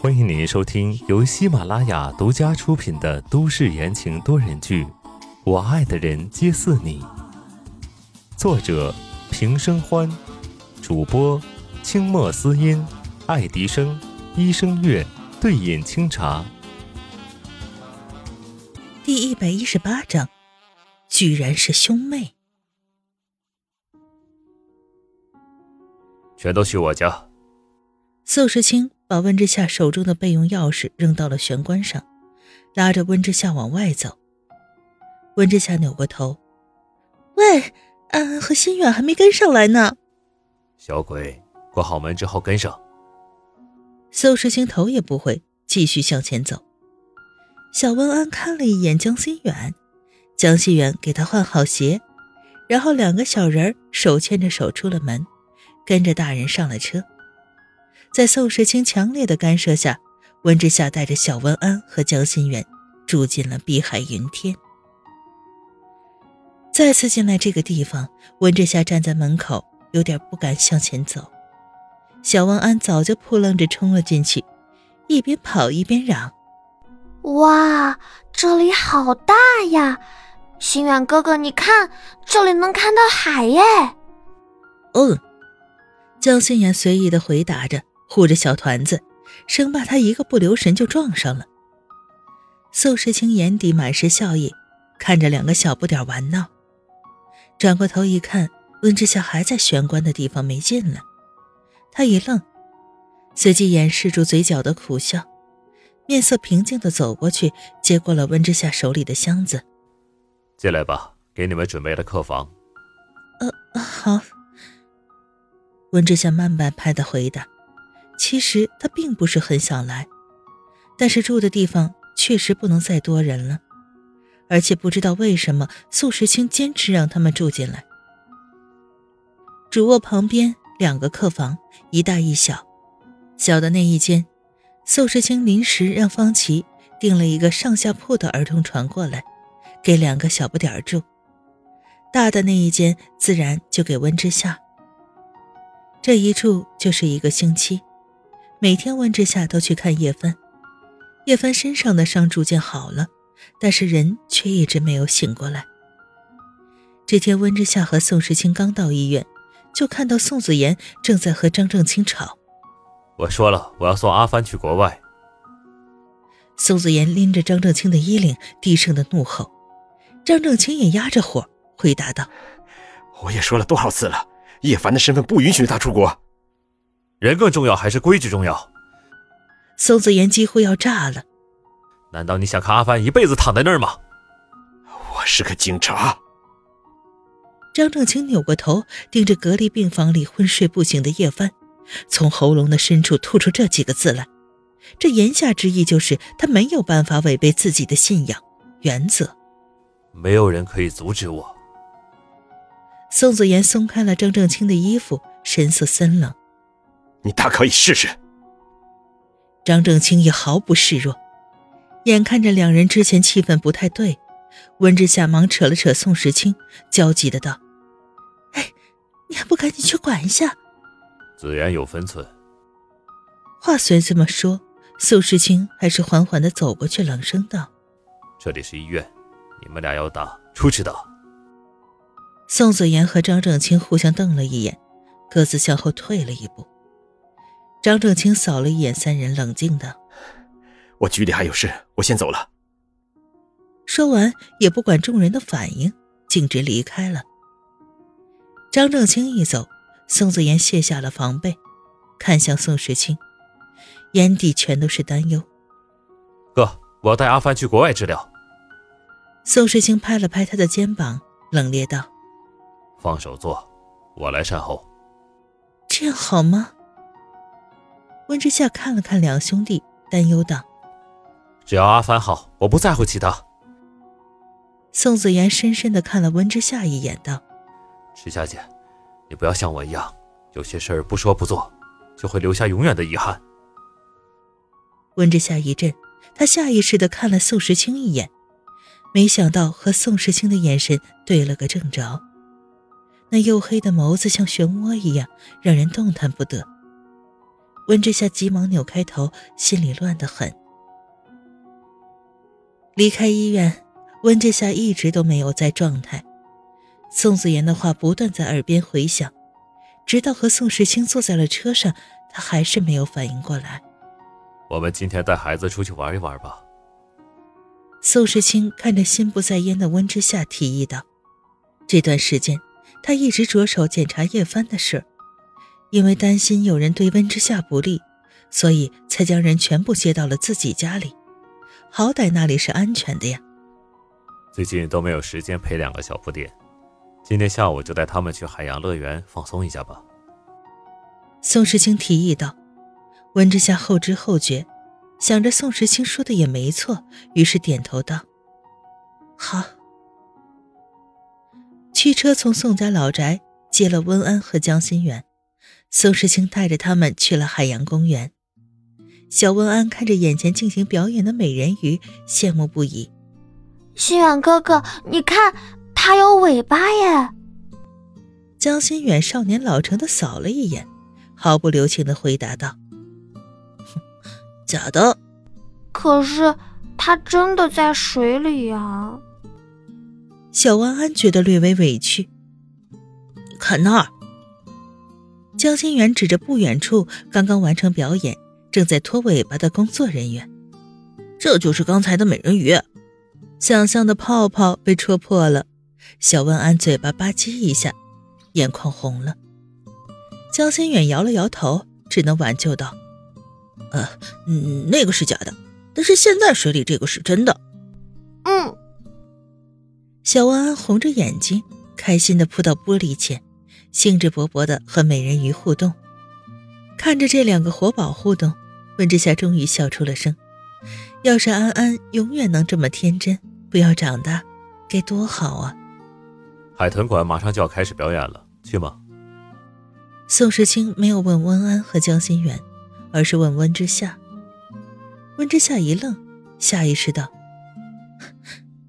欢迎您收听由喜马拉雅独家出品的都市言情多人剧《我爱的人皆似你》，作者平生欢，主播清墨思音、爱迪生、一生月、对饮清茶。第一百一十八章，居然是兄妹，全都去我家。宋时清把温之夏手中的备用钥匙扔到了玄关上，拉着温之夏往外走。温之夏扭过头：“喂，安和心远还没跟上来呢。”小鬼，关好门之后跟上。宋时清头也不回，继续向前走。小温安看了一眼江心远，江心远给他换好鞋，然后两个小人手牵着手出了门，跟着大人上了车。在宋时清强烈的干涉下，温之夏带着小温安和江心远住进了碧海云天。再次进来这个地方，温之夏站在门口，有点不敢向前走。小温安早就扑棱着冲了进去，一边跑一边嚷：“哇，这里好大呀！心远哥哥，你看，这里能看到海耶！”嗯，江心远随意的回答着。护着小团子，生怕他一个不留神就撞上了。宋时清眼底满是笑意，看着两个小不点玩闹，转过头一看，温之夏还在玄关的地方没进来，他一愣，随即掩饰住嘴角的苦笑，面色平静的走过去，接过了温之夏手里的箱子，进来吧，给你们准备了客房。呃，好。温之夏慢半拍的回答。其实他并不是很想来，但是住的地方确实不能再多人了，而且不知道为什么宋时清坚持让他们住进来。主卧旁边两个客房，一大一小，小的那一间，宋时清临时让方琦订了一个上下铺的儿童床过来，给两个小不点儿住；大的那一间自然就给温之夏。这一住就是一个星期。每天温之夏都去看叶帆，叶帆身上的伤逐渐好了，但是人却一直没有醒过来。这天，温之夏和宋时清刚到医院，就看到宋子妍正在和张正清吵。我说了，我要送阿帆去国外。宋子妍拎着张正清的衣领，低声的怒吼。张正清也压着火回答道：“我也说了多少次了，叶凡的身份不允许他出国。”人更重要还是规矩重要？宋子言几乎要炸了。难道你想看阿帆一辈子躺在那儿吗？我是个警察。张正清扭过头，盯着隔离病房里昏睡不醒的叶帆，从喉咙的深处吐出这几个字来。这言下之意就是他没有办法违背自己的信仰原则。没有人可以阻止我。宋子言松开了张正清的衣服，神色森冷。你大可以试试。张正清也毫不示弱，眼看着两人之前气氛不太对，温之夏忙扯了扯宋时清，焦急的道：“哎，你还不赶紧去管一下？”子言有分寸。话虽这么说，宋时清还是缓缓的走过去，冷声道：“这里是医院，你们俩要打，出去打。”宋子言和张正清互相瞪了一眼，各自向后退了一步。张正清扫了一眼三人，冷静的：“我局里还有事，我先走了。”说完，也不管众人的反应，径直离开了。张正清一走，宋子言卸下了防备，看向宋时清，眼底全都是担忧。“哥，我要带阿帆去国外治疗。”宋时清拍了拍他的肩膀，冷冽道：“放手做，我来善后。”这样好吗？温之夏看了看两兄弟，担忧道：“只要阿凡好，我不在乎其他。”宋子言深深的看了温之夏一眼，道：“池小姐，你不要像我一样，有些事儿不说不做，就会留下永远的遗憾。”温之夏一震，他下意识的看了宋时清一眼，没想到和宋时清的眼神对了个正着，那黝黑的眸子像漩涡一样，让人动弹不得。温之夏急忙扭开头，心里乱得很。离开医院，温之夏一直都没有在状态。宋子妍的话不断在耳边回响，直到和宋时清坐在了车上，他还是没有反应过来。我们今天带孩子出去玩一玩吧。宋时清看着心不在焉的温之夏，提议道：“这段时间，他一直着手检查叶帆的事，因为担心有人对温之夏不利，所以才将人全部接到了自己家里。好歹那里是安全的呀。最近都没有时间陪两个小不点，今天下午就带他们去海洋乐园放松一下吧。”宋时清提议道。温之夏后知后觉，想着宋时清说的也没错，于是点头道：“好。”驱车从宋家老宅接了温安和江心远，宋时清带着他们去了海洋公园。小温安看着眼前进行表演的美人鱼，羡慕不已。心远哥哥，你看，它有尾巴耶！江心远少年老成的扫了一眼，毫不留情的回答道。假的，可是它真的在水里呀。小万安觉得略微委屈。看那儿，江心远指着不远处刚刚完成表演、正在拖尾巴的工作人员，这就是刚才的美人鱼。想象的泡泡被戳破了，小万安嘴巴吧唧一下，眼眶红了。江心远摇了摇头，只能挽救道。呃，嗯，那个是假的，但是现在水里这个是真的。嗯，小万安红着眼睛，开心的扑到玻璃前，兴致勃勃的和美人鱼互动。看着这两个活宝互动，温之夏终于笑出了声。要是安安永远能这么天真，不要长大，该多好啊！海豚馆马上就要开始表演了，去吗？宋时清没有问温安和江心远。而是问温之夏。温之夏一愣，下意识道：“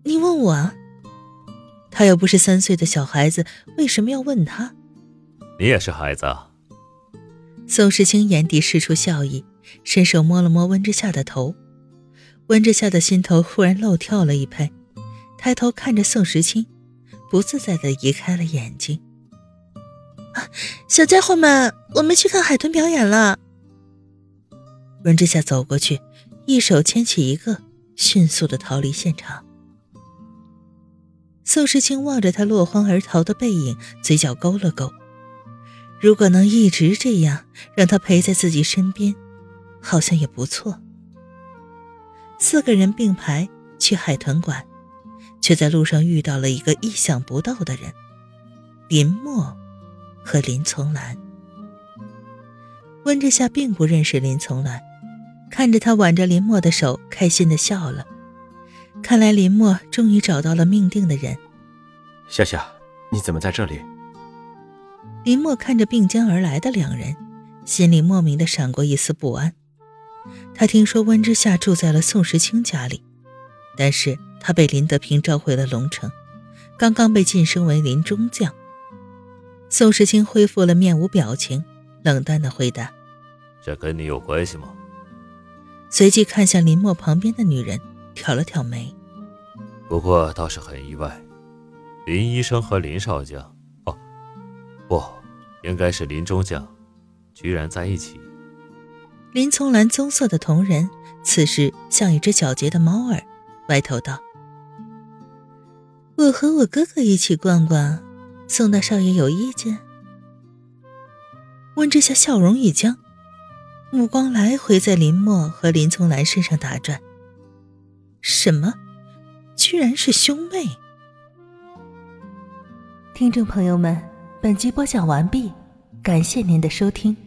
你问我？啊他又不是三岁的小孩子，为什么要问他？”你也是孩子。啊。宋时清眼底释出笑意，伸手摸了摸温之夏的头。温之夏的心头忽然漏跳了一拍，抬头看着宋时清，不自在的移开了眼睛。小家伙们，我们去看海豚表演了。温之夏走过去，一手牵起一个，迅速的逃离现场。宋时清望着他落荒而逃的背影，嘴角勾了勾。如果能一直这样，让他陪在自己身边，好像也不错。四个人并排去海豚馆，却在路上遇到了一个意想不到的人——林墨和林从兰。温之夏并不认识林从兰。看着他挽着林墨的手，开心的笑了。看来林墨终于找到了命定的人。夏夏，你怎么在这里？林墨看着并肩而来的两人，心里莫名的闪过一丝不安。他听说温之夏住在了宋时清家里，但是他被林德平召回了龙城，刚刚被晋升为林中将。宋时清恢复了面无表情，冷淡的回答：“这跟你有关系吗？”随即看向林墨旁边的女人，挑了挑眉。不过倒是很意外，林医生和林少将，哦，不，应该是林中将，居然在一起。林从兰棕色的瞳仁，此时像一只皎洁的猫儿，歪头道：“我和我哥哥一起逛逛，宋大少爷有意见？”温之夏笑容一僵。目光来回在林墨和林从兰身上打转。什么？居然是兄妹！听众朋友们，本集播讲完毕，感谢您的收听。